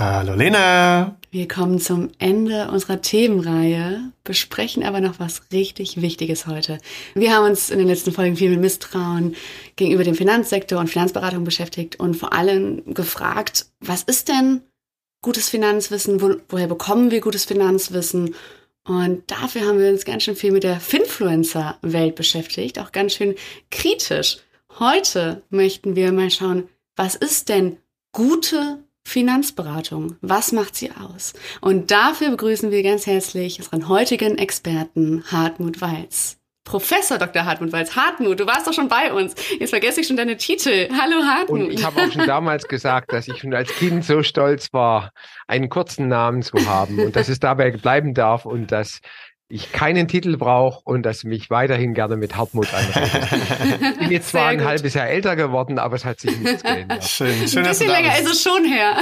Hallo Lena. Wir kommen zum Ende unserer Themenreihe, besprechen aber noch was richtig Wichtiges heute. Wir haben uns in den letzten Folgen viel mit Misstrauen gegenüber dem Finanzsektor und Finanzberatung beschäftigt und vor allem gefragt, was ist denn gutes Finanzwissen? Wo, woher bekommen wir gutes Finanzwissen? Und dafür haben wir uns ganz schön viel mit der Finfluencer-Welt beschäftigt, auch ganz schön kritisch. Heute möchten wir mal schauen, was ist denn gute Finanzberatung. Was macht sie aus? Und dafür begrüßen wir ganz herzlich unseren heutigen Experten Hartmut Walz. Professor Dr. Hartmut Walz. Hartmut, du warst doch schon bei uns. Jetzt vergesse ich schon deine Titel. Hallo Hartmut. Und ich habe auch schon damals gesagt, dass ich schon als Kind so stolz war, einen kurzen Namen zu haben und dass es dabei bleiben darf und dass ich keinen Titel brauche und dass mich weiterhin gerne mit Hartmut anredet. Ich bin jetzt zwar ein halbes Jahr älter geworden, aber es hat sich nichts geändert. Schön, schön, ein bisschen länger ist es schon her.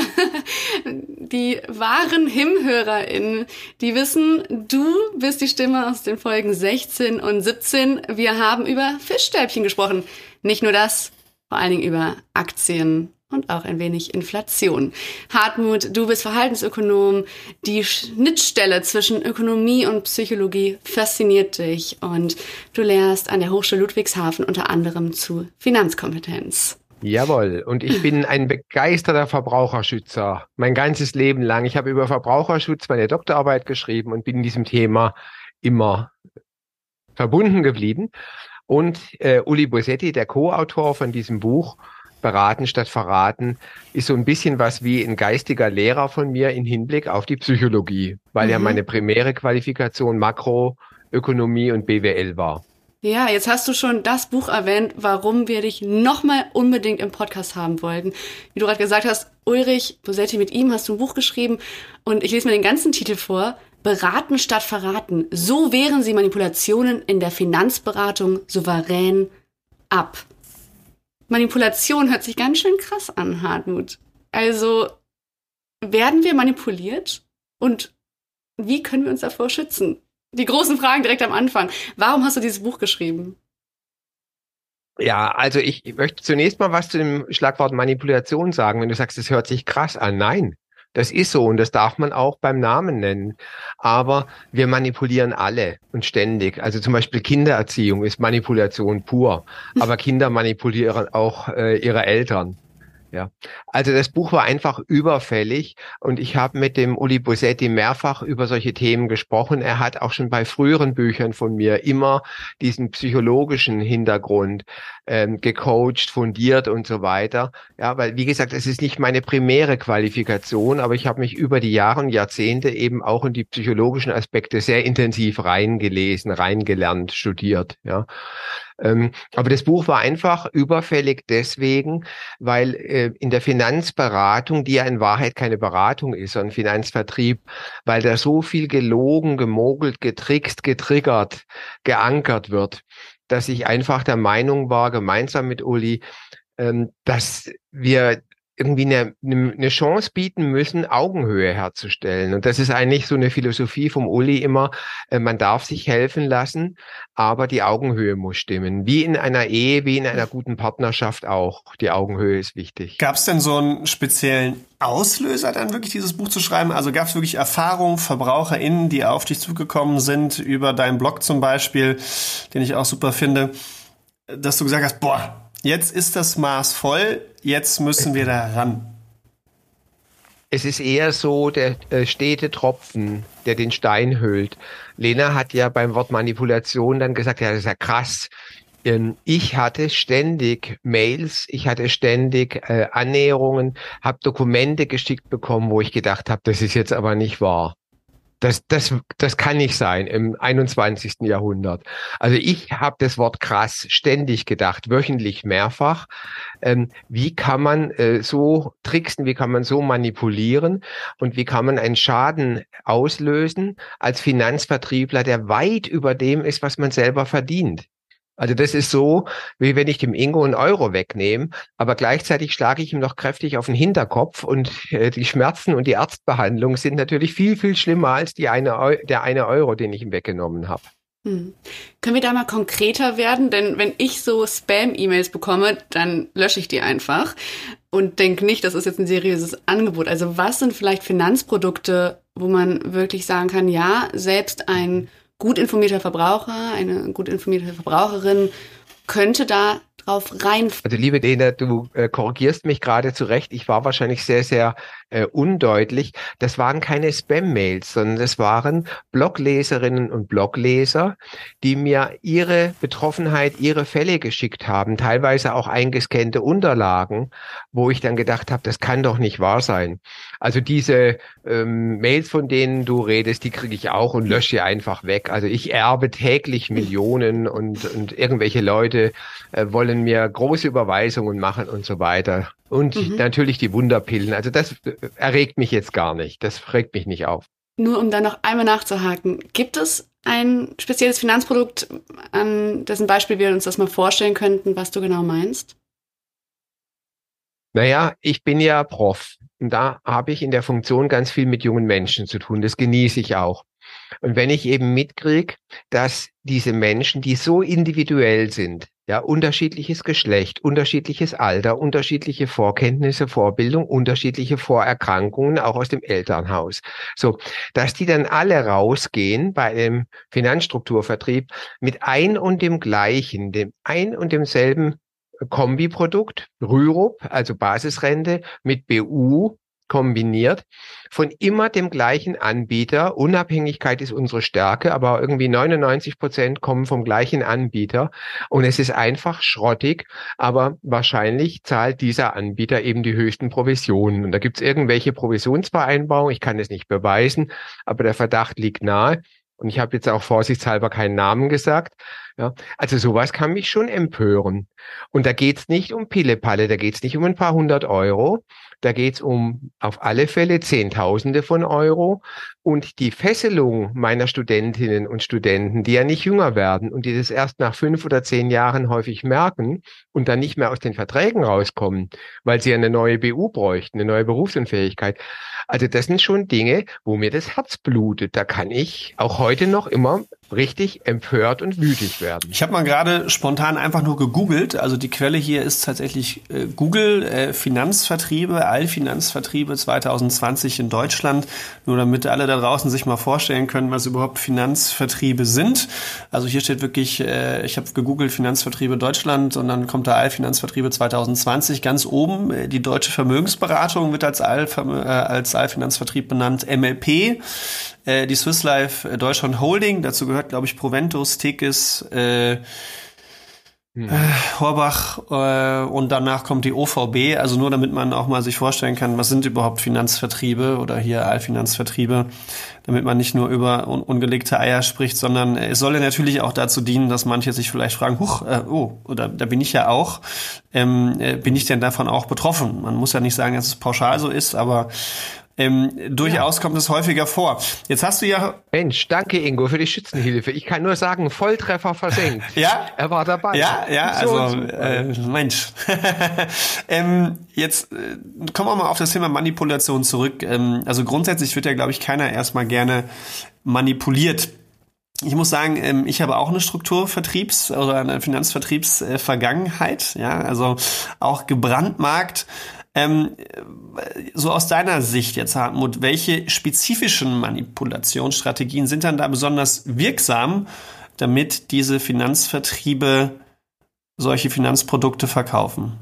Die wahren HIM-HörerInnen, die wissen, du bist die Stimme aus den Folgen 16 und 17. Wir haben über Fischstäbchen gesprochen. Nicht nur das, vor allen Dingen über Aktien und auch ein wenig Inflation. Hartmut, du bist Verhaltensökonom. Die Schnittstelle zwischen Ökonomie und Psychologie fasziniert dich und du lehrst an der Hochschule Ludwigshafen unter anderem zu Finanzkompetenz. Jawohl, und ich bin ein begeisterter Verbraucherschützer. Mein ganzes Leben lang. Ich habe über Verbraucherschutz meine Doktorarbeit geschrieben und bin in diesem Thema immer verbunden geblieben. Und äh, Uli Bosetti, der Co-Autor von diesem Buch, beraten statt verraten, ist so ein bisschen was wie ein geistiger Lehrer von mir in Hinblick auf die Psychologie, weil mhm. ja meine primäre Qualifikation Makroökonomie und BWL war. Ja, jetzt hast du schon das Buch erwähnt, warum wir dich nochmal unbedingt im Podcast haben wollten. Wie du gerade gesagt hast, Ulrich Bosetti, mit ihm hast du ein Buch geschrieben und ich lese mir den ganzen Titel vor. Beraten statt verraten. So wehren sie Manipulationen in der Finanzberatung souverän ab. Manipulation hört sich ganz schön krass an, Hartmut. Also werden wir manipuliert und wie können wir uns davor schützen? Die großen Fragen direkt am Anfang. Warum hast du dieses Buch geschrieben? Ja, also ich, möchte zunächst mal was zu dem Schlagwort Manipulation sagen. Wenn du sagst, es hört sich krass an. Nein, das ist so und das darf man auch beim Namen nennen. Aber wir manipulieren alle und ständig. Also zum Beispiel Kindererziehung ist Manipulation pur. Aber Kinder manipulieren auch äh, ihre Eltern. Ja, also das Buch war einfach überfällig und ich habe mit dem Uli Bosetti mehrfach über solche Themen gesprochen. Er hat auch schon bei früheren Büchern von mir immer diesen psychologischen Hintergrund ähm, gecoacht, fundiert und so weiter. Ja, weil wie gesagt, es ist nicht meine primäre Qualifikation, aber ich habe mich über die Jahre und Jahrzehnte eben auch in die psychologischen Aspekte sehr intensiv reingelesen, reingelernt, studiert. Ja. Ähm, aber das Buch war einfach überfällig deswegen, weil äh, in der Finanzberatung, die ja in Wahrheit keine Beratung ist, sondern Finanzvertrieb, weil da so viel gelogen, gemogelt, getrickst, getriggert, geankert wird, dass ich einfach der Meinung war, gemeinsam mit Uli, ähm, dass wir irgendwie eine, eine Chance bieten müssen, Augenhöhe herzustellen. Und das ist eigentlich so eine Philosophie vom Uli immer, äh, man darf sich helfen lassen, aber die Augenhöhe muss stimmen. Wie in einer Ehe, wie in einer guten Partnerschaft auch. Die Augenhöhe ist wichtig. Gab es denn so einen speziellen Auslöser, dann wirklich dieses Buch zu schreiben? Also gab es wirklich Erfahrungen, VerbraucherInnen, die auf dich zugekommen sind, über deinen Blog zum Beispiel, den ich auch super finde, dass du gesagt hast, boah, jetzt ist das Maß voll, jetzt müssen wir da ran. Es ist eher so der äh, stete Tropfen, der den Stein hüllt. Lena hat ja beim Wort Manipulation dann gesagt, ja, das ist ja krass. Ähm, ich hatte ständig Mails, ich hatte ständig äh, Annäherungen, habe Dokumente geschickt bekommen, wo ich gedacht habe, das ist jetzt aber nicht wahr. Das, das, das kann nicht sein im 21. Jahrhundert. Also ich habe das Wort krass ständig gedacht, wöchentlich mehrfach. Ähm, wie kann man äh, so tricksen, wie kann man so manipulieren und wie kann man einen Schaden auslösen als Finanzvertriebler, der weit über dem ist, was man selber verdient. Also das ist so, wie wenn ich dem Ingo einen Euro wegnehme, aber gleichzeitig schlage ich ihm noch kräftig auf den Hinterkopf und äh, die Schmerzen und die Arztbehandlung sind natürlich viel, viel schlimmer als die eine, der eine Euro, den ich ihm weggenommen habe. Hm. Können wir da mal konkreter werden? Denn wenn ich so Spam-E-Mails bekomme, dann lösche ich die einfach und denke nicht, das ist jetzt ein seriöses Angebot. Also was sind vielleicht Finanzprodukte, wo man wirklich sagen kann, ja, selbst ein gut informierter Verbraucher, eine gut informierte Verbraucherin könnte da drauf rein. Also liebe Dena, du äh, korrigierst mich gerade zurecht. Ich war wahrscheinlich sehr, sehr äh, undeutlich. Das waren keine Spam-Mails, sondern das waren Blogleserinnen und Blogleser, die mir ihre Betroffenheit, ihre Fälle geschickt haben, teilweise auch eingescannte Unterlagen, wo ich dann gedacht habe, das kann doch nicht wahr sein. Also diese ähm, Mails, von denen du redest, die kriege ich auch und lösche sie einfach weg. Also ich erbe täglich Millionen und, und irgendwelche Leute äh, wollen mir große Überweisungen machen und so weiter. Und mhm. natürlich die Wunderpillen. Also das erregt mich jetzt gar nicht. Das regt mich nicht auf. Nur um dann noch einmal nachzuhaken, gibt es ein spezielles Finanzprodukt, an dessen Beispiel wir uns das mal vorstellen könnten, was du genau meinst? Naja, ich bin ja Prof. Und da habe ich in der Funktion ganz viel mit jungen Menschen zu tun. Das genieße ich auch. Und wenn ich eben mitkriege, dass diese Menschen, die so individuell sind, ja, unterschiedliches Geschlecht, unterschiedliches Alter, unterschiedliche Vorkenntnisse, Vorbildung, unterschiedliche Vorerkrankungen, auch aus dem Elternhaus. So, dass die dann alle rausgehen bei einem Finanzstrukturvertrieb mit ein und dem gleichen, dem ein und demselben Kombiprodukt, Rürup, also Basisrente mit BU kombiniert von immer dem gleichen Anbieter. Unabhängigkeit ist unsere Stärke, aber irgendwie 99 Prozent kommen vom gleichen Anbieter und es ist einfach schrottig, aber wahrscheinlich zahlt dieser Anbieter eben die höchsten Provisionen. Und da gibt es irgendwelche Provisionsvereinbarungen, ich kann es nicht beweisen, aber der Verdacht liegt nahe. Und ich habe jetzt auch vorsichtshalber keinen Namen gesagt. Ja, also sowas kann mich schon empören. Und da geht's nicht um Pillepalle, da geht's nicht um ein paar hundert Euro, da geht's um auf alle Fälle Zehntausende von Euro. Und die Fesselung meiner Studentinnen und Studenten, die ja nicht jünger werden und die das erst nach fünf oder zehn Jahren häufig merken und dann nicht mehr aus den Verträgen rauskommen, weil sie eine neue BU bräuchten, eine neue Berufsunfähigkeit. Also das sind schon Dinge, wo mir das Herz blutet. Da kann ich auch heute noch immer richtig empört und wütig werden. Ich habe mal gerade spontan einfach nur gegoogelt. Also die Quelle hier ist tatsächlich äh, Google äh, Finanzvertriebe, Allfinanzvertriebe 2020 in Deutschland. Nur damit alle da draußen sich mal vorstellen können, was überhaupt Finanzvertriebe sind. Also hier steht wirklich, äh, ich habe gegoogelt Finanzvertriebe Deutschland und dann kommt da Allfinanzvertriebe 2020 ganz oben. Äh, die deutsche Vermögensberatung wird als, All, äh, als Allfinanzvertrieb benannt. MLP äh, die Swiss Life äh, Deutschland Holding, dazu gehört, glaube ich, Proventus, Tekis, äh, hm. äh, Horbach äh, und danach kommt die OVB, also nur damit man auch mal sich vorstellen kann, was sind überhaupt Finanzvertriebe oder hier Allfinanzvertriebe, damit man nicht nur über un ungelegte Eier spricht, sondern es soll ja natürlich auch dazu dienen, dass manche sich vielleicht fragen, huch, äh, oh, oder da bin ich ja auch, ähm, äh, bin ich denn davon auch betroffen? Man muss ja nicht sagen, dass es pauschal so ist, aber ähm, durchaus ja. kommt es häufiger vor. Jetzt hast du ja. Mensch, danke Ingo für die Schützenhilfe. Ich kann nur sagen, Volltreffer versenkt. ja. Er war dabei. Ja, ja, so also äh, Mensch. ähm, jetzt äh, kommen wir mal auf das Thema Manipulation zurück. Ähm, also grundsätzlich wird ja, glaube ich, keiner erstmal gerne manipuliert. Ich muss sagen, ähm, ich habe auch eine Strukturvertriebs- oder eine Finanzvertriebsvergangenheit, ja, also auch gebrandmarkt ähm, so aus deiner Sicht jetzt, Hartmut, welche spezifischen Manipulationsstrategien sind dann da besonders wirksam, damit diese Finanzvertriebe solche Finanzprodukte verkaufen?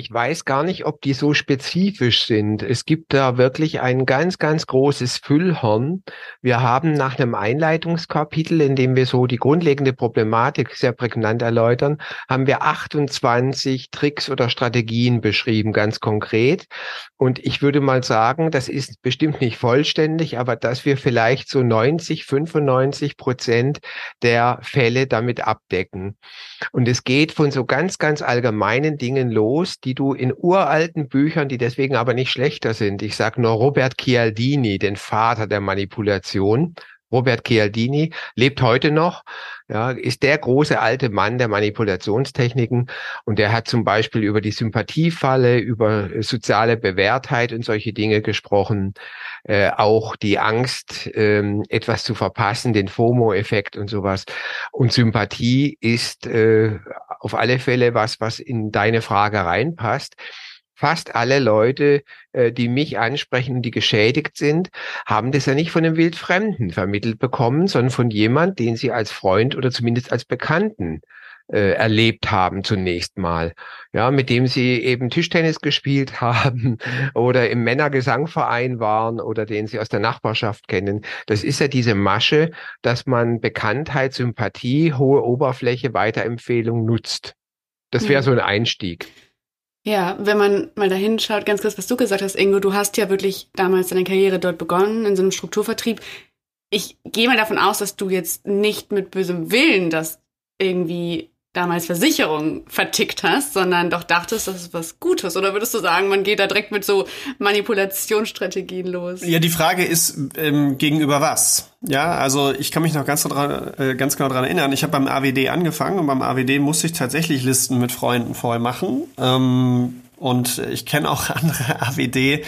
Ich weiß gar nicht, ob die so spezifisch sind. Es gibt da wirklich ein ganz, ganz großes Füllhorn. Wir haben nach einem Einleitungskapitel, in dem wir so die grundlegende Problematik sehr prägnant erläutern, haben wir 28 Tricks oder Strategien beschrieben, ganz konkret. Und ich würde mal sagen, das ist bestimmt nicht vollständig, aber dass wir vielleicht so 90, 95 Prozent der Fälle damit abdecken. Und es geht von so ganz, ganz allgemeinen Dingen los, die du in uralten Büchern, die deswegen aber nicht schlechter sind. Ich sage nur Robert Chialdini, den Vater der Manipulation, Robert Chialdini lebt heute noch, ja, ist der große alte Mann der Manipulationstechniken und der hat zum Beispiel über die Sympathiefalle, über soziale Bewährtheit und solche Dinge gesprochen, äh, auch die Angst, ähm, etwas zu verpassen, den FOMO-Effekt und sowas. Und Sympathie ist äh, auf alle Fälle was, was in deine Frage reinpasst. Fast alle Leute, äh, die mich ansprechen, die geschädigt sind, haben das ja nicht von einem Wildfremden vermittelt bekommen, sondern von jemand, den sie als Freund oder zumindest als Bekannten äh, erlebt haben zunächst mal, ja, mit dem sie eben Tischtennis gespielt haben oder im Männergesangverein waren oder den sie aus der Nachbarschaft kennen. Das ist ja diese Masche, dass man Bekanntheit, Sympathie, hohe Oberfläche, Weiterempfehlung nutzt. Das wäre mhm. so ein Einstieg. Ja, wenn man mal dahin schaut, ganz kurz, was du gesagt hast, Ingo, du hast ja wirklich damals deine Karriere dort begonnen, in so einem Strukturvertrieb. Ich gehe mal davon aus, dass du jetzt nicht mit bösem Willen das irgendwie damals Versicherung vertickt hast, sondern doch dachtest, das ist was Gutes? Oder würdest du sagen, man geht da direkt mit so Manipulationsstrategien los? Ja, die Frage ist, ähm, gegenüber was? Ja, also ich kann mich noch ganz, dran, äh, ganz genau daran erinnern. Ich habe beim AWD angefangen und beim AWD musste ich tatsächlich Listen mit Freunden voll machen. Ähm, und ich kenne auch andere AWD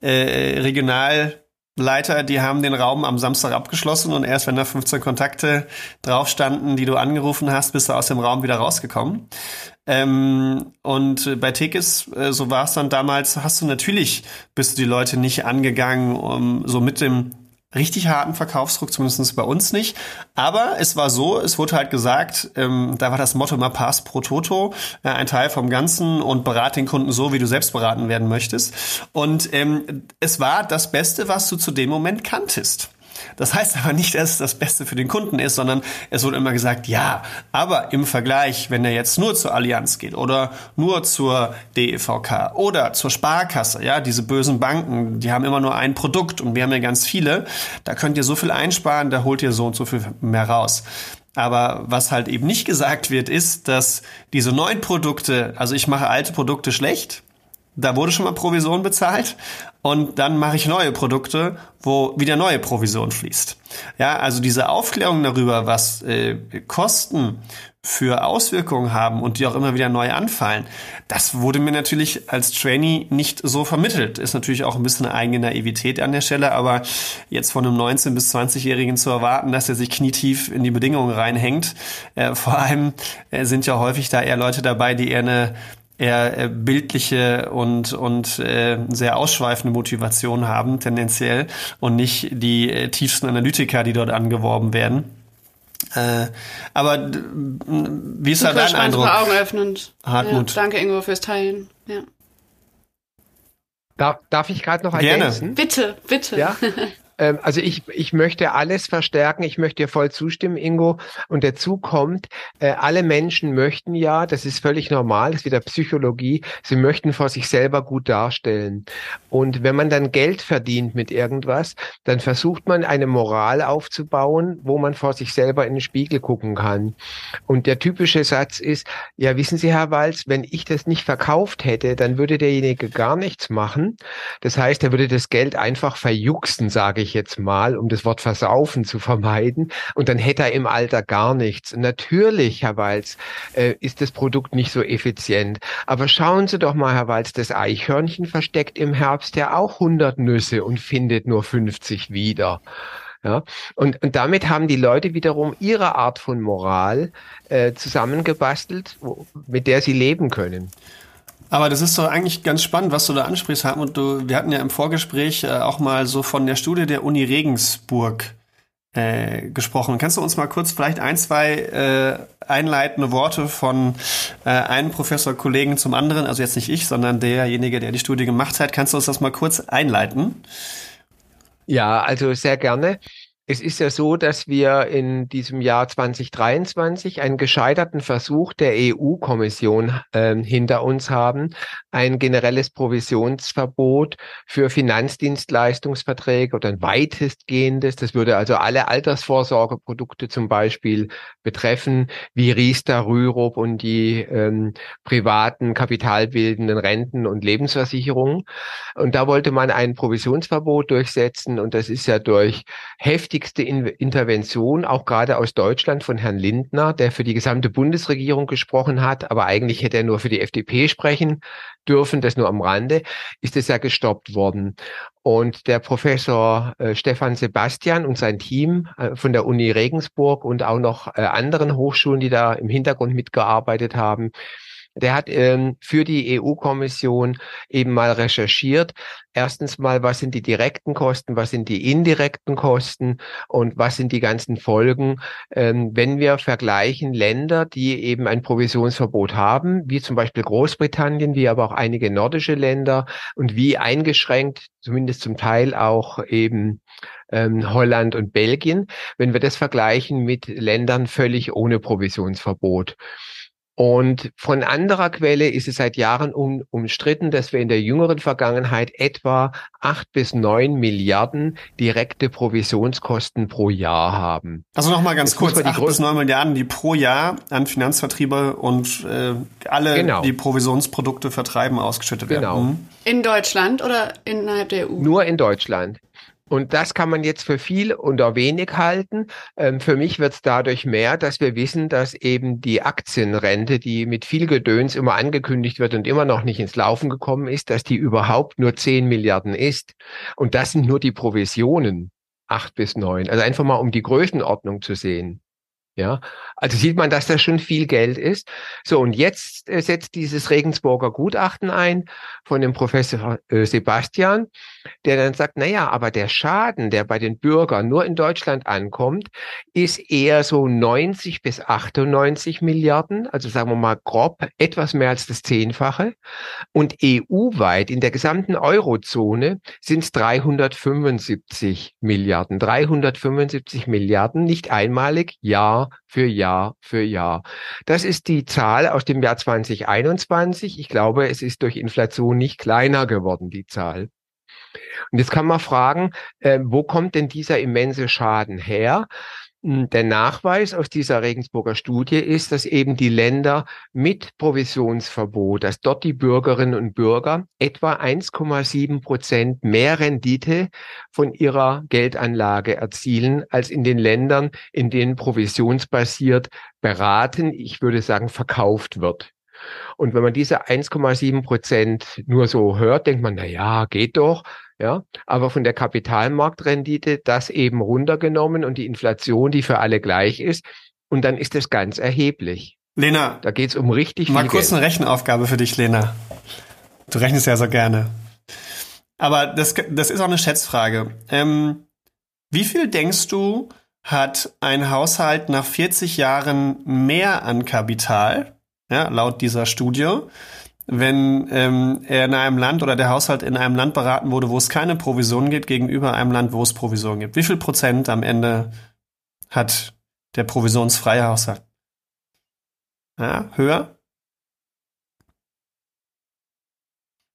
äh, regional Leiter, die haben den Raum am Samstag abgeschlossen und erst wenn da 15 Kontakte drauf standen, die du angerufen hast, bist du aus dem Raum wieder rausgekommen. Ähm, und bei Tekis, äh, so war es dann damals, hast du natürlich, bist du die Leute nicht angegangen, um so mit dem richtig harten Verkaufsdruck, zumindest bei uns nicht. Aber es war so, es wurde halt gesagt, ähm, da war das Motto immer Pass pro Toto, äh, ein Teil vom Ganzen und berate den Kunden so, wie du selbst beraten werden möchtest. Und ähm, es war das Beste, was du zu dem Moment kanntest. Das heißt aber nicht, dass es das Beste für den Kunden ist, sondern es wurde immer gesagt, ja, aber im Vergleich, wenn er jetzt nur zur Allianz geht oder nur zur DEVK oder zur Sparkasse, ja, diese bösen Banken, die haben immer nur ein Produkt und wir haben ja ganz viele, da könnt ihr so viel einsparen, da holt ihr so und so viel mehr raus. Aber was halt eben nicht gesagt wird, ist, dass diese neuen Produkte, also ich mache alte Produkte schlecht, da wurde schon mal Provision bezahlt und dann mache ich neue Produkte, wo wieder neue Provision fließt. Ja, also diese Aufklärung darüber, was äh, Kosten für Auswirkungen haben und die auch immer wieder neu anfallen, das wurde mir natürlich als Trainee nicht so vermittelt. Ist natürlich auch ein bisschen eine eigene Naivität an der Stelle, aber jetzt von einem 19- bis 20-Jährigen zu erwarten, dass er sich knietief in die Bedingungen reinhängt, äh, vor allem äh, sind ja häufig da eher Leute dabei, die eher eine eher äh, bildliche und, und äh, sehr ausschweifende Motivation haben, tendenziell, und nicht die äh, tiefsten Analytiker, die dort angeworben werden. Äh, aber wie ist da dein Eindruck? Augenöffnend. Hartmut. Ja, danke, Ingo, fürs Teilen. Ja. Darf, darf ich gerade noch ergänzen? Gerne. Bitte, bitte. Ja? Ähm, also ich, ich möchte alles verstärken, ich möchte dir voll zustimmen, Ingo. Und dazu kommt, äh, alle Menschen möchten ja, das ist völlig normal, das ist wieder Psychologie, sie möchten vor sich selber gut darstellen. Und wenn man dann Geld verdient mit irgendwas, dann versucht man eine Moral aufzubauen, wo man vor sich selber in den Spiegel gucken kann. Und der typische Satz ist, ja, wissen Sie, Herr Walz, wenn ich das nicht verkauft hätte, dann würde derjenige gar nichts machen. Das heißt, er würde das Geld einfach verjuxen, sage ich ich jetzt mal, um das Wort versaufen zu vermeiden. Und dann hätte er im Alter gar nichts. Natürlich, Herr Walz, äh, ist das Produkt nicht so effizient. Aber schauen Sie doch mal, Herr Walz, das Eichhörnchen versteckt im Herbst ja auch 100 Nüsse und findet nur 50 wieder. Ja, und, und damit haben die Leute wiederum ihre Art von Moral äh, zusammengebastelt, wo, mit der sie leben können. Aber das ist doch eigentlich ganz spannend, was du da ansprichst, Hartmut. Du, wir hatten ja im Vorgespräch äh, auch mal so von der Studie der Uni Regensburg äh, gesprochen. Kannst du uns mal kurz vielleicht ein, zwei äh, einleitende Worte von äh, einem Professor-Kollegen zum anderen, also jetzt nicht ich, sondern derjenige, der die Studie gemacht hat, kannst du uns das mal kurz einleiten? Ja, also sehr gerne. Es ist ja so, dass wir in diesem Jahr 2023 einen gescheiterten Versuch der EU-Kommission äh, hinter uns haben, ein generelles Provisionsverbot für Finanzdienstleistungsverträge oder ein weitestgehendes. Das würde also alle Altersvorsorgeprodukte zum Beispiel betreffen, wie Riester, Rürup und die ähm, privaten kapitalbildenden Renten und Lebensversicherungen. Und da wollte man ein Provisionsverbot durchsetzen und das ist ja durch heftige wichtigste in Intervention, auch gerade aus Deutschland von Herrn Lindner, der für die gesamte Bundesregierung gesprochen hat, aber eigentlich hätte er nur für die FDP sprechen dürfen, das nur am Rande, ist es ja gestoppt worden. Und der Professor äh, Stefan Sebastian und sein Team äh, von der Uni Regensburg und auch noch äh, anderen Hochschulen, die da im Hintergrund mitgearbeitet haben, der hat ähm, für die EU-Kommission eben mal recherchiert. Erstens mal, was sind die direkten Kosten, was sind die indirekten Kosten und was sind die ganzen Folgen, ähm, wenn wir vergleichen Länder, die eben ein Provisionsverbot haben, wie zum Beispiel Großbritannien, wie aber auch einige nordische Länder und wie eingeschränkt, zumindest zum Teil auch eben ähm, Holland und Belgien, wenn wir das vergleichen mit Ländern völlig ohne Provisionsverbot. Und von anderer Quelle ist es seit Jahren um, umstritten, dass wir in der jüngeren Vergangenheit etwa acht bis neun Milliarden direkte Provisionskosten pro Jahr haben. Also nochmal ganz Jetzt kurz, acht bis neun Milliarden, die pro Jahr an Finanzvertriebe und äh, alle, genau. die Provisionsprodukte vertreiben, ausgeschüttet werden. Genau. Mhm. In Deutschland oder innerhalb der EU? Nur in Deutschland. Und das kann man jetzt für viel oder wenig halten. Ähm, für mich wird es dadurch mehr, dass wir wissen, dass eben die Aktienrente, die mit viel Gedöns immer angekündigt wird und immer noch nicht ins Laufen gekommen ist, dass die überhaupt nur 10 Milliarden ist. Und das sind nur die Provisionen, acht bis neun. Also einfach mal um die Größenordnung zu sehen. Ja, also sieht man, dass das schon viel Geld ist. So, und jetzt äh, setzt dieses Regensburger Gutachten ein von dem Professor äh, Sebastian, der dann sagt, na ja, aber der Schaden, der bei den Bürgern nur in Deutschland ankommt, ist eher so 90 bis 98 Milliarden, also sagen wir mal grob etwas mehr als das Zehnfache. Und EU-weit in der gesamten Eurozone sind es 375 Milliarden. 375 Milliarden, nicht einmalig, Jahr für Jahr für Jahr. Das ist die Zahl aus dem Jahr 2021. Ich glaube, es ist durch Inflation nicht kleiner geworden, die Zahl. Und jetzt kann man fragen, äh, wo kommt denn dieser immense Schaden her? Hm, der Nachweis aus dieser Regensburger Studie ist, dass eben die Länder mit Provisionsverbot, dass dort die Bürgerinnen und Bürger etwa 1,7 Prozent mehr Rendite von ihrer Geldanlage erzielen als in den Ländern, in denen provisionsbasiert beraten, ich würde sagen, verkauft wird. Und wenn man diese 1,7 Prozent nur so hört, denkt man, na ja, geht doch. Ja, aber von der Kapitalmarktrendite das eben runtergenommen und die Inflation, die für alle gleich ist. Und dann ist das ganz erheblich. Lena. Da geht's um richtig mal viel Mal kurz Geld. eine Rechenaufgabe für dich, Lena. Du rechnest ja so gerne. Aber das, das ist auch eine Schätzfrage. Ähm, wie viel denkst du, hat ein Haushalt nach 40 Jahren mehr an Kapital ja, laut dieser Studie, wenn ähm, er in einem Land oder der Haushalt in einem Land beraten wurde, wo es keine Provision gibt, gegenüber einem Land, wo es Provision gibt. Wie viel Prozent am Ende hat der provisionsfreie Haushalt? Ja, höher?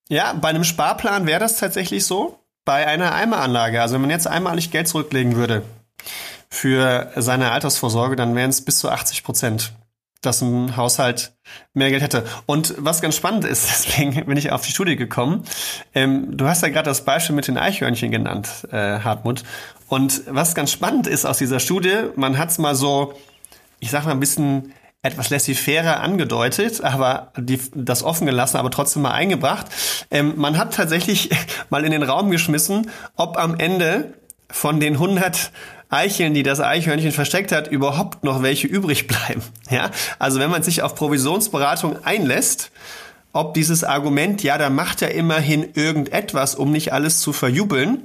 Ja, bei einem Sparplan wäre das tatsächlich so. Bei einer Eimeranlage, also wenn man jetzt einmalig Geld zurücklegen würde für seine Altersvorsorge, dann wären es bis zu 80 Prozent dass ein Haushalt mehr Geld hätte. Und was ganz spannend ist, deswegen bin ich auf die Studie gekommen. Ähm, du hast ja gerade das Beispiel mit den Eichhörnchen genannt, äh, Hartmut. Und was ganz spannend ist aus dieser Studie, man hat es mal so, ich sag mal ein bisschen etwas laissez-faire angedeutet, aber die, das offen gelassen, aber trotzdem mal eingebracht. Ähm, man hat tatsächlich mal in den Raum geschmissen, ob am Ende von den 100 Eicheln, die das Eichhörnchen versteckt hat, überhaupt noch welche übrig bleiben. Ja, also wenn man sich auf Provisionsberatung einlässt, ob dieses Argument, ja, da macht er immerhin irgendetwas, um nicht alles zu verjubeln,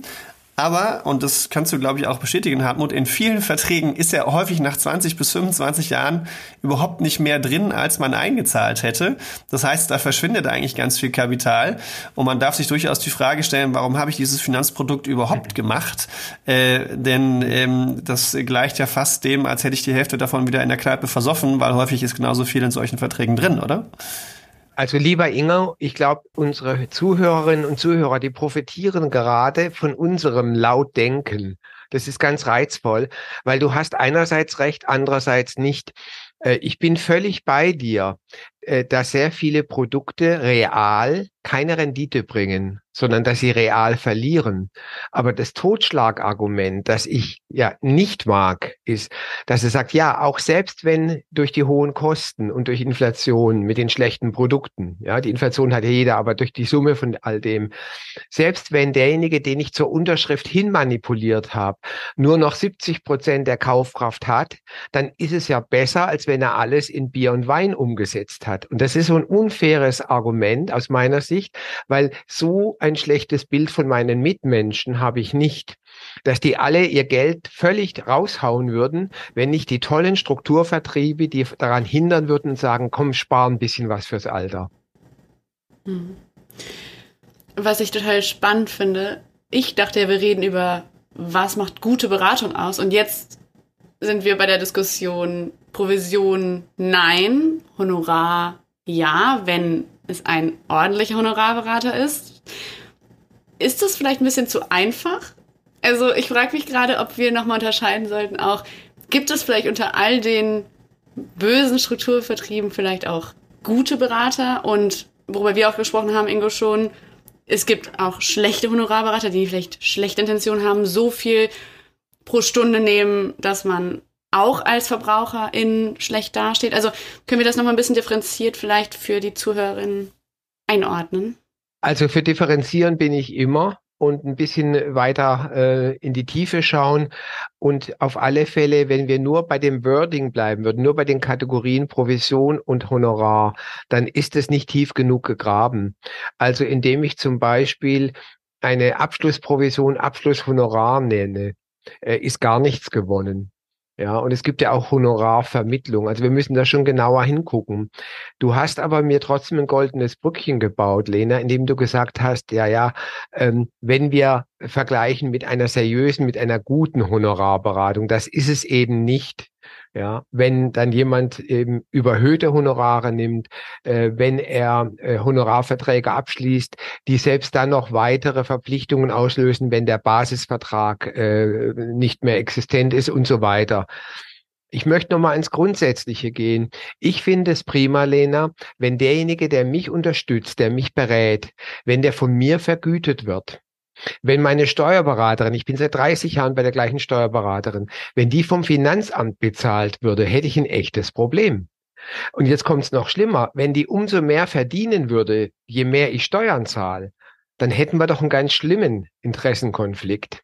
aber, und das kannst du, glaube ich, auch bestätigen, Hartmut, in vielen Verträgen ist er häufig nach 20 bis 25 Jahren überhaupt nicht mehr drin, als man eingezahlt hätte. Das heißt, da verschwindet eigentlich ganz viel Kapital. Und man darf sich durchaus die Frage stellen, warum habe ich dieses Finanzprodukt überhaupt gemacht? Äh, denn ähm, das gleicht ja fast dem, als hätte ich die Hälfte davon wieder in der Kneipe versoffen, weil häufig ist genauso viel in solchen Verträgen drin, oder? Also lieber Inge, ich glaube, unsere Zuhörerinnen und Zuhörer, die profitieren gerade von unserem Lautdenken. Das ist ganz reizvoll, weil du hast einerseits recht, andererseits nicht. Äh, ich bin völlig bei dir. Äh, dass sehr viele Produkte real keine Rendite bringen, sondern dass sie real verlieren. Aber das Totschlagargument, das ich ja nicht mag, ist, dass er sagt, ja, auch selbst wenn durch die hohen Kosten und durch Inflation mit den schlechten Produkten, ja, die Inflation hat ja jeder, aber durch die Summe von all dem, selbst wenn derjenige, den ich zur Unterschrift hin manipuliert habe, nur noch 70 Prozent der Kaufkraft hat, dann ist es ja besser, als wenn er alles in Bier und Wein umgesetzt hat. Und das ist so ein unfaires Argument aus meiner Sicht, weil so ein schlechtes Bild von meinen Mitmenschen habe ich nicht. Dass die alle ihr Geld völlig raushauen würden, wenn nicht die tollen Strukturvertriebe, die daran hindern würden sagen, komm, spar ein bisschen was fürs Alter. Hm. Was ich total spannend finde, ich dachte ja, wir reden über, was macht gute Beratung aus und jetzt sind wir bei der Diskussion Provision nein, Honorar ja, wenn es ein ordentlicher Honorarberater ist. Ist das vielleicht ein bisschen zu einfach? Also ich frage mich gerade, ob wir nochmal unterscheiden sollten auch, gibt es vielleicht unter all den bösen Strukturvertrieben vielleicht auch gute Berater und worüber wir auch gesprochen haben, Ingo schon, es gibt auch schlechte Honorarberater, die vielleicht schlechte Intentionen haben, so viel pro Stunde nehmen, dass man auch als Verbraucherin schlecht dasteht. Also können wir das nochmal ein bisschen differenziert vielleicht für die Zuhörerinnen einordnen? Also für differenzieren bin ich immer und ein bisschen weiter äh, in die Tiefe schauen. Und auf alle Fälle, wenn wir nur bei dem Wording bleiben würden, nur bei den Kategorien Provision und Honorar, dann ist es nicht tief genug gegraben. Also indem ich zum Beispiel eine Abschlussprovision, Abschlusshonorar nenne, äh, ist gar nichts gewonnen. Ja, und es gibt ja auch Honorarvermittlung. Also wir müssen da schon genauer hingucken. Du hast aber mir trotzdem ein goldenes Brückchen gebaut, Lena, indem du gesagt hast, ja, ja, ähm, wenn wir vergleichen mit einer seriösen, mit einer guten Honorarberatung, das ist es eben nicht. Ja, wenn dann jemand eben überhöhte Honorare nimmt, äh, wenn er äh, Honorarverträge abschließt, die selbst dann noch weitere Verpflichtungen auslösen, wenn der Basisvertrag äh, nicht mehr existent ist und so weiter. Ich möchte nochmal ins Grundsätzliche gehen. Ich finde es prima, Lena, wenn derjenige, der mich unterstützt, der mich berät, wenn der von mir vergütet wird. Wenn meine Steuerberaterin, ich bin seit 30 Jahren bei der gleichen Steuerberaterin, wenn die vom Finanzamt bezahlt würde, hätte ich ein echtes Problem. Und jetzt kommt es noch schlimmer. Wenn die umso mehr verdienen würde, je mehr ich Steuern zahle, dann hätten wir doch einen ganz schlimmen Interessenkonflikt.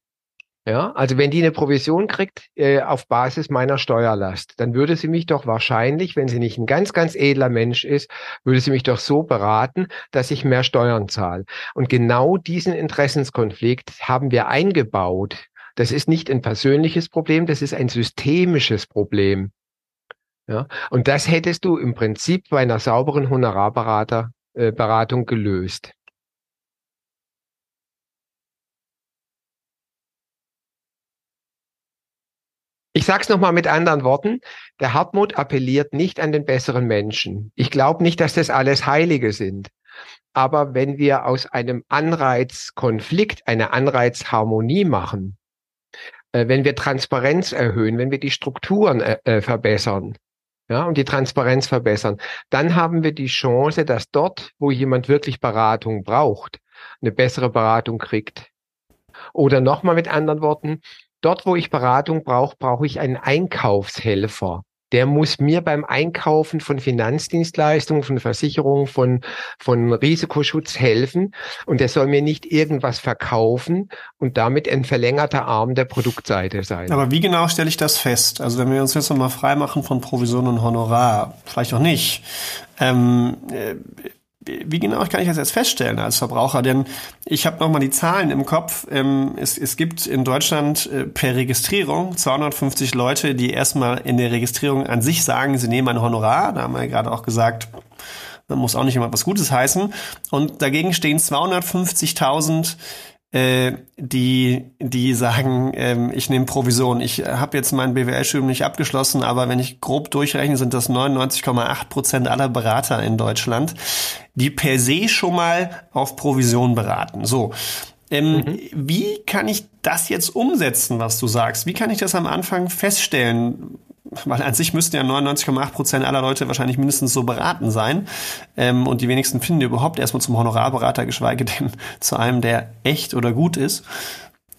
Ja, also wenn die eine Provision kriegt äh, auf Basis meiner Steuerlast, dann würde sie mich doch wahrscheinlich, wenn sie nicht ein ganz, ganz edler Mensch ist, würde sie mich doch so beraten, dass ich mehr Steuern zahle. Und genau diesen Interessenskonflikt haben wir eingebaut. Das ist nicht ein persönliches Problem, das ist ein systemisches Problem. Ja, und das hättest du im Prinzip bei einer sauberen Honorarberater äh, Beratung gelöst. Ich sage es nochmal mit anderen Worten. Der Hartmut appelliert nicht an den besseren Menschen. Ich glaube nicht, dass das alles Heilige sind. Aber wenn wir aus einem Anreizkonflikt eine Anreizharmonie machen, äh, wenn wir Transparenz erhöhen, wenn wir die Strukturen äh, äh, verbessern, ja, und die Transparenz verbessern, dann haben wir die Chance, dass dort, wo jemand wirklich Beratung braucht, eine bessere Beratung kriegt. Oder nochmal mit anderen Worten, Dort, wo ich Beratung brauche, brauche ich einen Einkaufshelfer. Der muss mir beim Einkaufen von Finanzdienstleistungen, von Versicherungen, von, von Risikoschutz helfen. Und der soll mir nicht irgendwas verkaufen und damit ein verlängerter Arm der Produktseite sein. Aber wie genau stelle ich das fest? Also wenn wir uns jetzt nochmal freimachen von Provision und Honorar, vielleicht auch nicht. Ähm, äh, wie genau kann ich das jetzt feststellen als Verbraucher? Denn ich habe nochmal die Zahlen im Kopf. Ähm, es, es gibt in Deutschland äh, per Registrierung 250 Leute, die erstmal in der Registrierung an sich sagen, sie nehmen ein Honorar. Da haben wir ja gerade auch gesagt, man muss auch nicht immer was Gutes heißen. Und dagegen stehen 250.000 äh, die, die sagen, ähm, ich nehme Provision. Ich habe jetzt mein BWL-Studium nicht abgeschlossen, aber wenn ich grob durchrechne, sind das 99,8 Prozent aller Berater in Deutschland, die per se schon mal auf Provision beraten. So. Ähm, mhm. Wie kann ich das jetzt umsetzen, was du sagst? Wie kann ich das am Anfang feststellen? Weil an sich müssten ja 99,8 Prozent aller Leute wahrscheinlich mindestens so beraten sein. Ähm, und die wenigsten finden überhaupt erstmal zum Honorarberater, geschweige denn zu einem, der echt oder gut ist.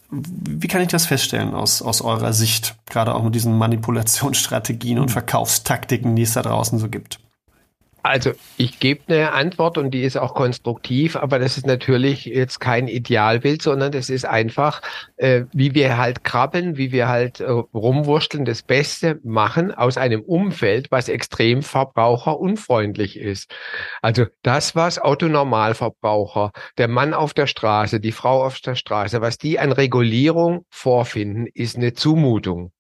Wie kann ich das feststellen aus, aus eurer Sicht, gerade auch mit diesen Manipulationsstrategien und Verkaufstaktiken, die es da draußen so gibt? Also ich gebe eine Antwort und die ist auch konstruktiv, aber das ist natürlich jetzt kein Idealbild, sondern das ist einfach, äh, wie wir halt krabbeln, wie wir halt äh, rumwurschteln, das Beste machen aus einem Umfeld, was extrem verbraucherunfreundlich ist. Also das, was Autonormalverbraucher, der Mann auf der Straße, die Frau auf der Straße, was die an Regulierung vorfinden, ist eine Zumutung.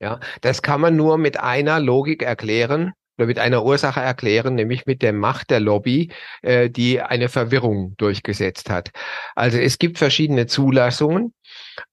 Ja, das kann man nur mit einer Logik erklären, oder mit einer Ursache erklären, nämlich mit der Macht der Lobby, äh, die eine Verwirrung durchgesetzt hat. Also es gibt verschiedene Zulassungen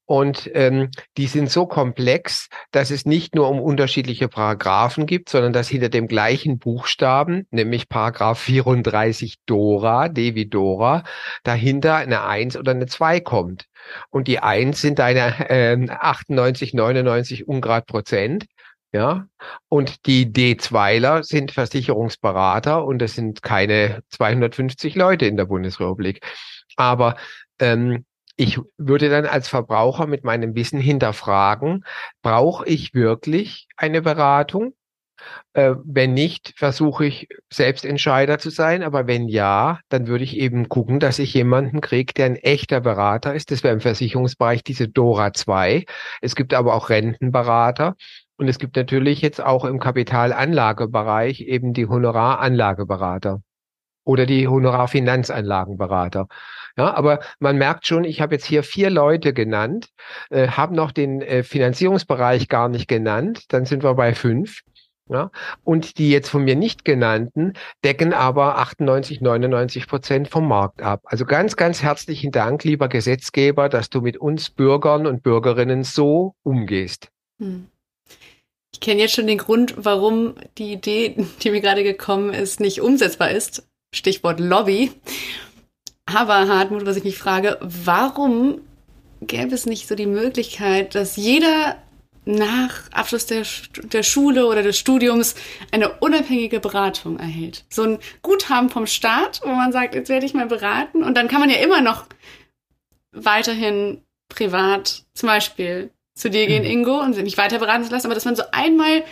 und ähm, die sind so komplex, dass es nicht nur um unterschiedliche Paragraphen gibt, sondern dass hinter dem gleichen Buchstaben, nämlich Paragraph 34 Dora, D wie Dora, dahinter eine 1 oder eine 2 kommt. Und die 1 sind deine äh, 98, 99 Ungrad Prozent ja, und die D2ler sind Versicherungsberater und es sind keine 250 Leute in der Bundesrepublik. Aber ähm, ich würde dann als Verbraucher mit meinem Wissen hinterfragen, brauche ich wirklich eine Beratung? Äh, wenn nicht, versuche ich selbst Entscheider zu sein. Aber wenn ja, dann würde ich eben gucken, dass ich jemanden kriege, der ein echter Berater ist. Das wäre im Versicherungsbereich diese Dora 2. Es gibt aber auch Rentenberater. Und es gibt natürlich jetzt auch im Kapitalanlagebereich eben die Honoraranlageberater oder die Honorarfinanzanlagenberater. Ja, aber man merkt schon, ich habe jetzt hier vier Leute genannt, äh, habe noch den äh, Finanzierungsbereich gar nicht genannt, dann sind wir bei fünf. Ja, und die jetzt von mir nicht genannten decken aber 98, 99 Prozent vom Markt ab. Also ganz, ganz herzlichen Dank, lieber Gesetzgeber, dass du mit uns Bürgern und Bürgerinnen so umgehst. Hm. Ich kenne jetzt schon den Grund, warum die Idee, die mir gerade gekommen ist, nicht umsetzbar ist. Stichwort Lobby. Aber Hartmut, was ich mich frage, warum gäbe es nicht so die Möglichkeit, dass jeder nach Abschluss der, der Schule oder des Studiums eine unabhängige Beratung erhält. So ein Guthaben vom Staat, wo man sagt, jetzt werde ich mal beraten und dann kann man ja immer noch weiterhin privat zum Beispiel zu dir gehen, mhm. Ingo, und mich weiter beraten zu lassen, aber dass man so einmal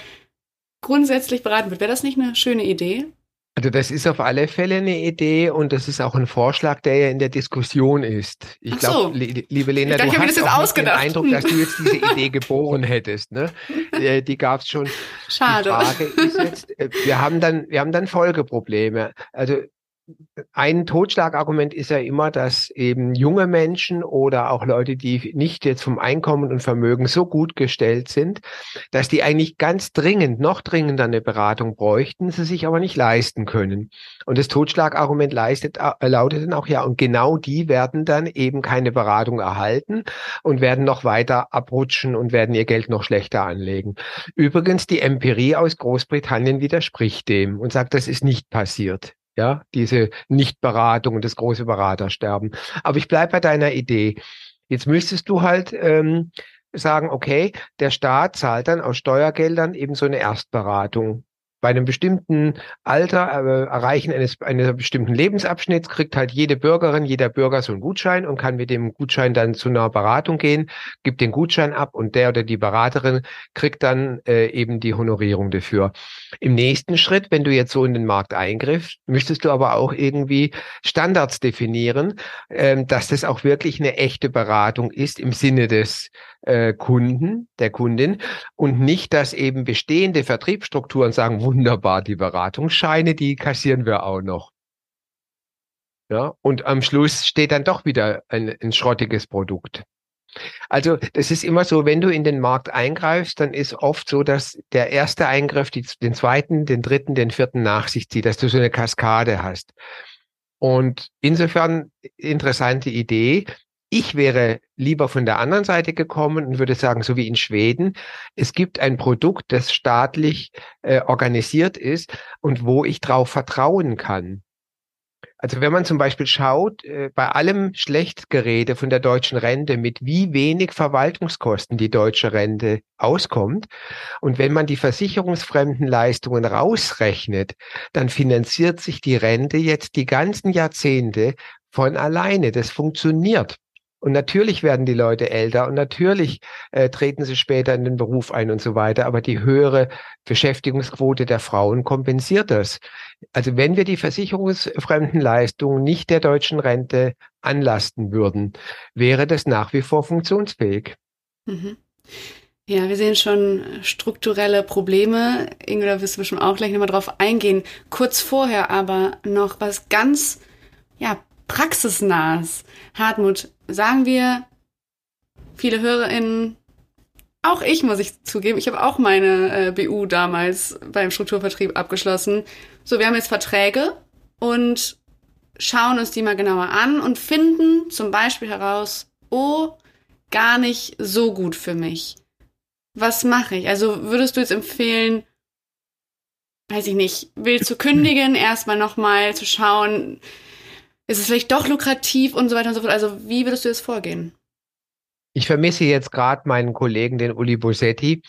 grundsätzlich beraten wird. Wäre das nicht eine schöne Idee? Also das ist auf alle Fälle eine Idee und das ist auch ein Vorschlag, der ja in der Diskussion ist. Ich glaube, so. liebe Lena, du hast auch den Eindruck, dass du jetzt diese Idee geboren hättest. Ne? Äh, die gab es schon. Schade. Die Frage ist jetzt, äh, wir haben dann, wir haben dann Folgeprobleme. Also ein Totschlagargument ist ja immer, dass eben junge Menschen oder auch Leute, die nicht jetzt vom Einkommen und Vermögen so gut gestellt sind, dass die eigentlich ganz dringend, noch dringender eine Beratung bräuchten, sie sich aber nicht leisten können. Und das Totschlagargument leistet, äh, lautet dann auch ja, und genau die werden dann eben keine Beratung erhalten und werden noch weiter abrutschen und werden ihr Geld noch schlechter anlegen. Übrigens, die Empirie aus Großbritannien widerspricht dem und sagt, das ist nicht passiert ja, diese Nichtberatung und das große Beratersterben. Aber ich bleibe bei deiner Idee. Jetzt müsstest du halt ähm, sagen, okay, der Staat zahlt dann aus Steuergeldern eben so eine Erstberatung bei einem bestimmten Alter, äh, Erreichen eines, eines bestimmten Lebensabschnitts kriegt halt jede Bürgerin, jeder Bürger so einen Gutschein und kann mit dem Gutschein dann zu einer Beratung gehen, gibt den Gutschein ab und der oder die Beraterin kriegt dann äh, eben die Honorierung dafür. Im nächsten Schritt, wenn du jetzt so in den Markt eingriffst, müsstest du aber auch irgendwie Standards definieren, äh, dass das auch wirklich eine echte Beratung ist im Sinne des äh, Kunden, der Kundin und nicht, dass eben bestehende Vertriebsstrukturen sagen, wunderbar, die Beratungsscheine, die kassieren wir auch noch. Ja, und am Schluss steht dann doch wieder ein, ein schrottiges Produkt. Also das ist immer so, wenn du in den Markt eingreifst, dann ist oft so, dass der erste Eingriff die, den zweiten, den dritten, den vierten nach sich zieht, dass du so eine Kaskade hast. Und insofern interessante Idee. Ich wäre lieber von der anderen Seite gekommen und würde sagen, so wie in Schweden, es gibt ein Produkt, das staatlich äh, organisiert ist und wo ich drauf vertrauen kann. Also wenn man zum Beispiel schaut, äh, bei allem Schlechtgerede von der deutschen Rente, mit wie wenig Verwaltungskosten die deutsche Rente auskommt, und wenn man die versicherungsfremden Leistungen rausrechnet, dann finanziert sich die Rente jetzt die ganzen Jahrzehnte von alleine. Das funktioniert. Und natürlich werden die Leute älter und natürlich äh, treten sie später in den Beruf ein und so weiter. Aber die höhere Beschäftigungsquote der Frauen kompensiert das. Also wenn wir die versicherungsfremden Leistungen nicht der deutschen Rente anlasten würden, wäre das nach wie vor funktionsfähig. Mhm. Ja, wir sehen schon strukturelle Probleme. Inge, da wirst du bestimmt auch gleich nochmal drauf eingehen. Kurz vorher aber noch was ganz, ja, praxisnahes. Hartmut, sagen wir, viele HörerInnen, auch ich muss ich zugeben, ich habe auch meine äh, BU damals beim Strukturvertrieb abgeschlossen. So, wir haben jetzt Verträge und schauen uns die mal genauer an und finden zum Beispiel heraus, oh, gar nicht so gut für mich. Was mache ich? Also würdest du jetzt empfehlen, weiß ich nicht, will zu kündigen, erstmal nochmal zu schauen, ist es vielleicht doch lukrativ und so weiter und so fort. Also wie würdest du jetzt vorgehen? Ich vermisse jetzt gerade meinen Kollegen, den Uli Bosetti,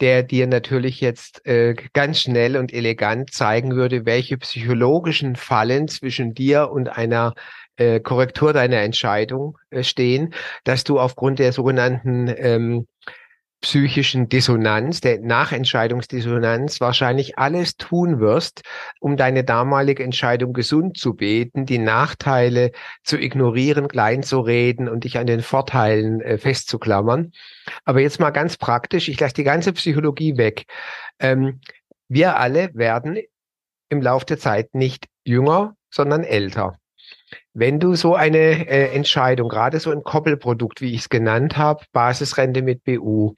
der dir natürlich jetzt äh, ganz schnell und elegant zeigen würde, welche psychologischen Fallen zwischen dir und einer äh, Korrektur deiner Entscheidung äh, stehen, dass du aufgrund der sogenannten ähm, psychischen Dissonanz, der Nachentscheidungsdissonanz wahrscheinlich alles tun wirst, um deine damalige Entscheidung gesund zu beten, die Nachteile zu ignorieren, klein zu reden und dich an den Vorteilen äh, festzuklammern. Aber jetzt mal ganz praktisch, ich lasse die ganze Psychologie weg. Ähm, wir alle werden im Laufe der Zeit nicht jünger, sondern älter. Wenn du so eine äh, Entscheidung, gerade so ein Koppelprodukt, wie ich es genannt habe, Basisrente mit BU,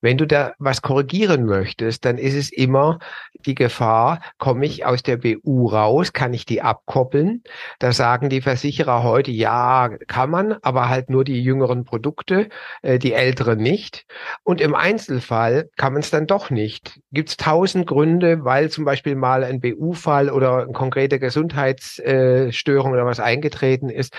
wenn du da was korrigieren möchtest, dann ist es immer die Gefahr, komme ich aus der BU raus, kann ich die abkoppeln? Da sagen die Versicherer heute, ja, kann man, aber halt nur die jüngeren Produkte, äh, die älteren nicht. Und im Einzelfall kann man es dann doch nicht. Gibt es tausend Gründe, weil zum Beispiel mal ein BU-Fall oder eine konkrete Gesundheitsstörung oder was eingetreten ist.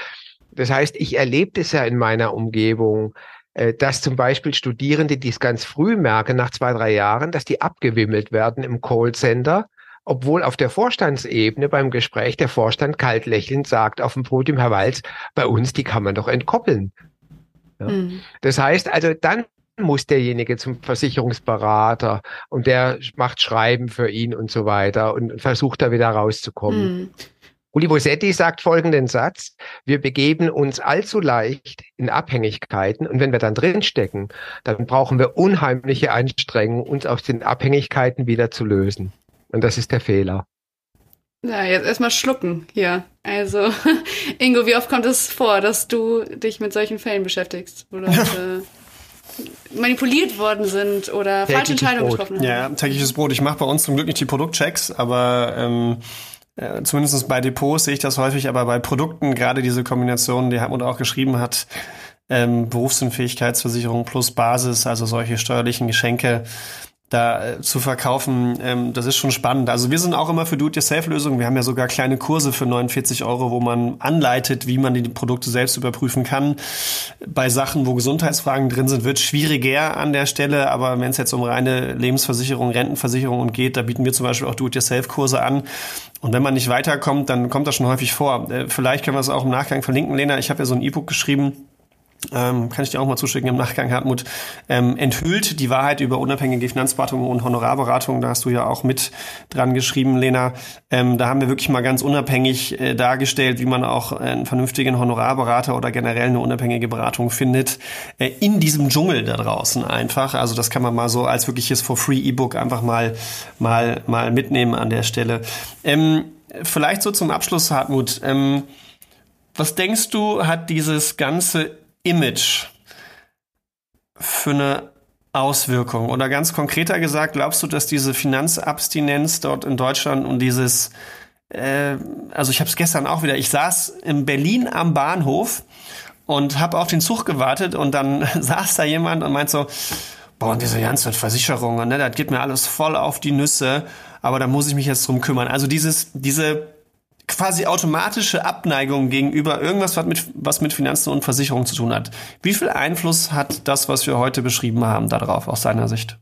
Das heißt, ich erlebe das ja in meiner Umgebung, äh, dass zum Beispiel Studierende, die es ganz früh merken, nach zwei, drei Jahren, dass die abgewimmelt werden im Callcenter, obwohl auf der Vorstandsebene beim Gespräch der Vorstand kalt lächelnd sagt auf dem Podium, Herr Walz, bei uns, die kann man doch entkoppeln. Ja. Mhm. Das heißt also, dann muss derjenige zum Versicherungsberater und der macht Schreiben für ihn und so weiter und versucht da wieder rauszukommen. Mhm. Uli Bosetti sagt folgenden Satz, wir begeben uns allzu leicht in Abhängigkeiten und wenn wir dann drinstecken, dann brauchen wir unheimliche Anstrengungen, uns aus den Abhängigkeiten wieder zu lösen. Und das ist der Fehler. Ja, jetzt erstmal schlucken hier. Also, Ingo, wie oft kommt es vor, dass du dich mit solchen Fällen beschäftigst, wo Leute manipuliert worden sind oder falsche Entscheidungen getroffen haben? Ja, tägliches Brot. Ich mache bei uns zum Glück nicht die Produktchecks, aber ähm, äh, zumindest bei Depots sehe ich das häufig, aber bei Produkten, gerade diese Kombination, die Hartmut auch geschrieben hat, ähm, Berufsunfähigkeitsversicherung plus Basis, also solche steuerlichen Geschenke, da äh, zu verkaufen, ähm, das ist schon spannend. Also wir sind auch immer für Do-it-yourself-Lösungen. Wir haben ja sogar kleine Kurse für 49 Euro, wo man anleitet, wie man die Produkte selbst überprüfen kann. Bei Sachen, wo Gesundheitsfragen drin sind, wird schwieriger an der Stelle. Aber wenn es jetzt um reine Lebensversicherung, Rentenversicherung und geht, da bieten wir zum Beispiel auch Do-it-yourself-Kurse an. Und wenn man nicht weiterkommt, dann kommt das schon häufig vor. Äh, vielleicht können wir es auch im Nachgang verlinken, Lena. Ich habe ja so ein E-Book geschrieben ähm, kann ich dir auch mal zuschicken im Nachgang, Hartmut, ähm, enthüllt die Wahrheit über unabhängige Finanzberatung und Honorarberatung. Da hast du ja auch mit dran geschrieben, Lena. Ähm, da haben wir wirklich mal ganz unabhängig äh, dargestellt, wie man auch einen vernünftigen Honorarberater oder generell eine unabhängige Beratung findet, äh, in diesem Dschungel da draußen einfach. Also das kann man mal so als wirkliches For-Free-E-Book einfach mal, mal, mal mitnehmen an der Stelle. Ähm, vielleicht so zum Abschluss, Hartmut. Ähm, was denkst du, hat dieses ganze Image für eine Auswirkung? Oder ganz konkreter gesagt, glaubst du, dass diese Finanzabstinenz dort in Deutschland und dieses, äh, also ich habe es gestern auch wieder, ich saß in Berlin am Bahnhof und habe auf den Zug gewartet und dann saß da jemand und meint so, boah, und diese ganzen Versicherungen, ne, das geht mir alles voll auf die Nüsse, aber da muss ich mich jetzt drum kümmern. Also dieses, diese quasi automatische Abneigung gegenüber irgendwas, was mit, was mit Finanzen und Versicherungen zu tun hat. Wie viel Einfluss hat das, was wir heute beschrieben haben, darauf aus seiner Sicht?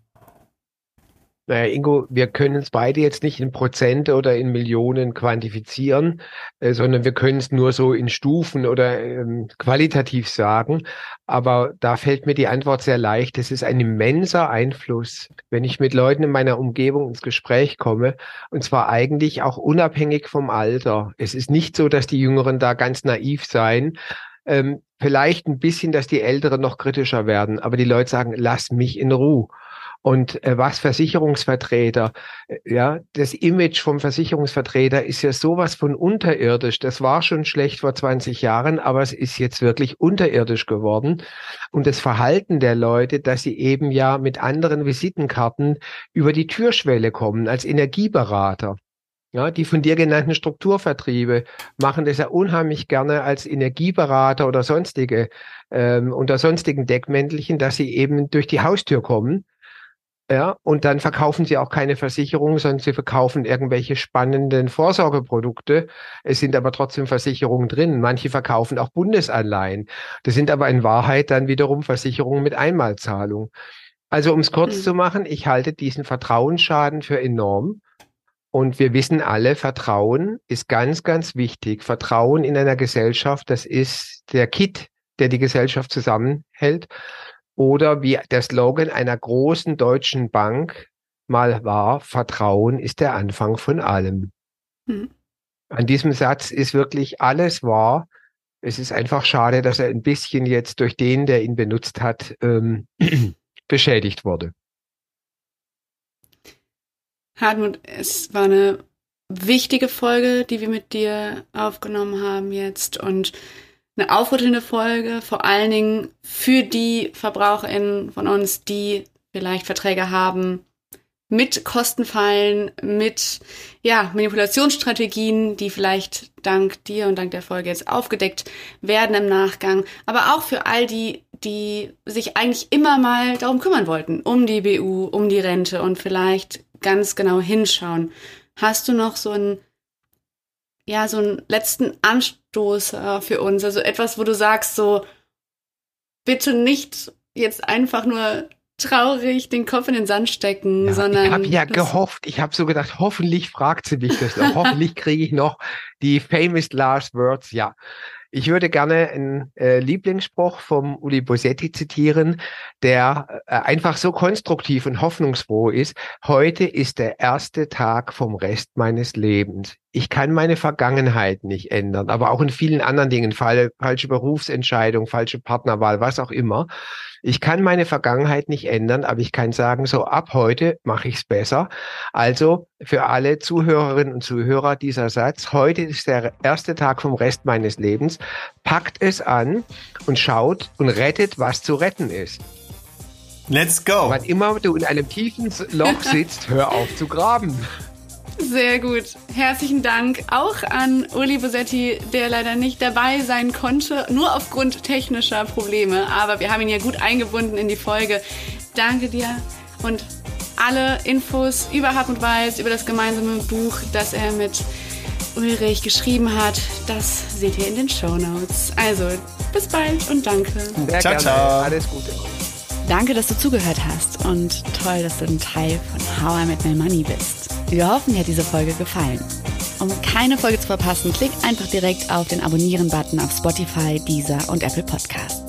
Naja, Ingo, wir können es beide jetzt nicht in Prozente oder in Millionen quantifizieren, äh, sondern wir können es nur so in Stufen oder ähm, qualitativ sagen. Aber da fällt mir die Antwort sehr leicht. Es ist ein immenser Einfluss, wenn ich mit Leuten in meiner Umgebung ins Gespräch komme, und zwar eigentlich auch unabhängig vom Alter. Es ist nicht so, dass die Jüngeren da ganz naiv seien. Ähm, vielleicht ein bisschen, dass die Älteren noch kritischer werden, aber die Leute sagen, lass mich in Ruhe. Und äh, was Versicherungsvertreter, äh, ja, das Image vom Versicherungsvertreter ist ja sowas von unterirdisch. Das war schon schlecht vor 20 Jahren, aber es ist jetzt wirklich unterirdisch geworden. Und das Verhalten der Leute, dass sie eben ja mit anderen Visitenkarten über die Türschwelle kommen als Energieberater. Ja, die von dir genannten Strukturvertriebe machen das ja unheimlich gerne als Energieberater oder sonstige ähm, unter sonstigen Deckmäntelchen, dass sie eben durch die Haustür kommen ja, und dann verkaufen sie auch keine Versicherung, sondern sie verkaufen irgendwelche spannenden Vorsorgeprodukte. Es sind aber trotzdem Versicherungen drin. Manche verkaufen auch Bundesanleihen. Das sind aber in Wahrheit dann wiederum Versicherungen mit Einmalzahlung. Also um es kurz mhm. zu machen, ich halte diesen Vertrauensschaden für enorm. Und wir wissen alle, Vertrauen ist ganz, ganz wichtig. Vertrauen in einer Gesellschaft, das ist der Kit, der die Gesellschaft zusammenhält. Oder wie der Slogan einer großen deutschen Bank mal war, Vertrauen ist der Anfang von allem. Hm. An diesem Satz ist wirklich alles wahr. Es ist einfach schade, dass er ein bisschen jetzt durch den, der ihn benutzt hat, ähm, beschädigt wurde. Hartmut, es war eine wichtige Folge, die wir mit dir aufgenommen haben jetzt und eine aufrüttelnde Folge, vor allen Dingen für die VerbraucherInnen von uns, die vielleicht Verträge haben mit Kostenfallen, mit ja, Manipulationsstrategien, die vielleicht dank dir und dank der Folge jetzt aufgedeckt werden im Nachgang, aber auch für all die, die sich eigentlich immer mal darum kümmern wollten, um die BU, um die Rente und vielleicht ganz genau hinschauen. Hast du noch so ein ja, so einen letzten Anstoß äh, für uns. Also etwas, wo du sagst, so, bitte nicht jetzt einfach nur traurig den Kopf in den Sand stecken, ja, sondern. Ich habe ja gehofft, ich habe so gedacht, hoffentlich fragt sie mich das noch. hoffentlich kriege ich noch die famous last words. Ja, ich würde gerne einen äh, Lieblingsspruch vom Uli Bosetti zitieren, der äh, einfach so konstruktiv und hoffnungsfroh ist. Heute ist der erste Tag vom Rest meines Lebens. Ich kann meine Vergangenheit nicht ändern, aber auch in vielen anderen Dingen, fall, falsche Berufsentscheidung, falsche Partnerwahl, was auch immer. Ich kann meine Vergangenheit nicht ändern, aber ich kann sagen, so ab heute mache ich es besser. Also für alle Zuhörerinnen und Zuhörer dieser Satz, heute ist der erste Tag vom Rest meines Lebens. Packt es an und schaut und rettet, was zu retten ist. Let's go. Wann immer du in einem tiefen Loch sitzt, hör auf zu graben. Sehr gut. Herzlichen Dank auch an Uli Bosetti, der leider nicht dabei sein konnte, nur aufgrund technischer Probleme. Aber wir haben ihn ja gut eingebunden in die Folge. Danke dir und alle Infos über Hab und Weiß, über das gemeinsame Buch, das er mit Ulrich geschrieben hat, das seht ihr in den Show Notes. Also, bis bald und danke. Sehr ciao, gerne. ciao. Alles Gute. Danke, dass du zugehört hast und toll, dass du ein Teil von How I Met My Money bist. Wir hoffen, dir hat diese Folge gefallen. Um keine Folge zu verpassen, klick einfach direkt auf den Abonnieren-Button auf Spotify, Deezer und Apple Podcasts.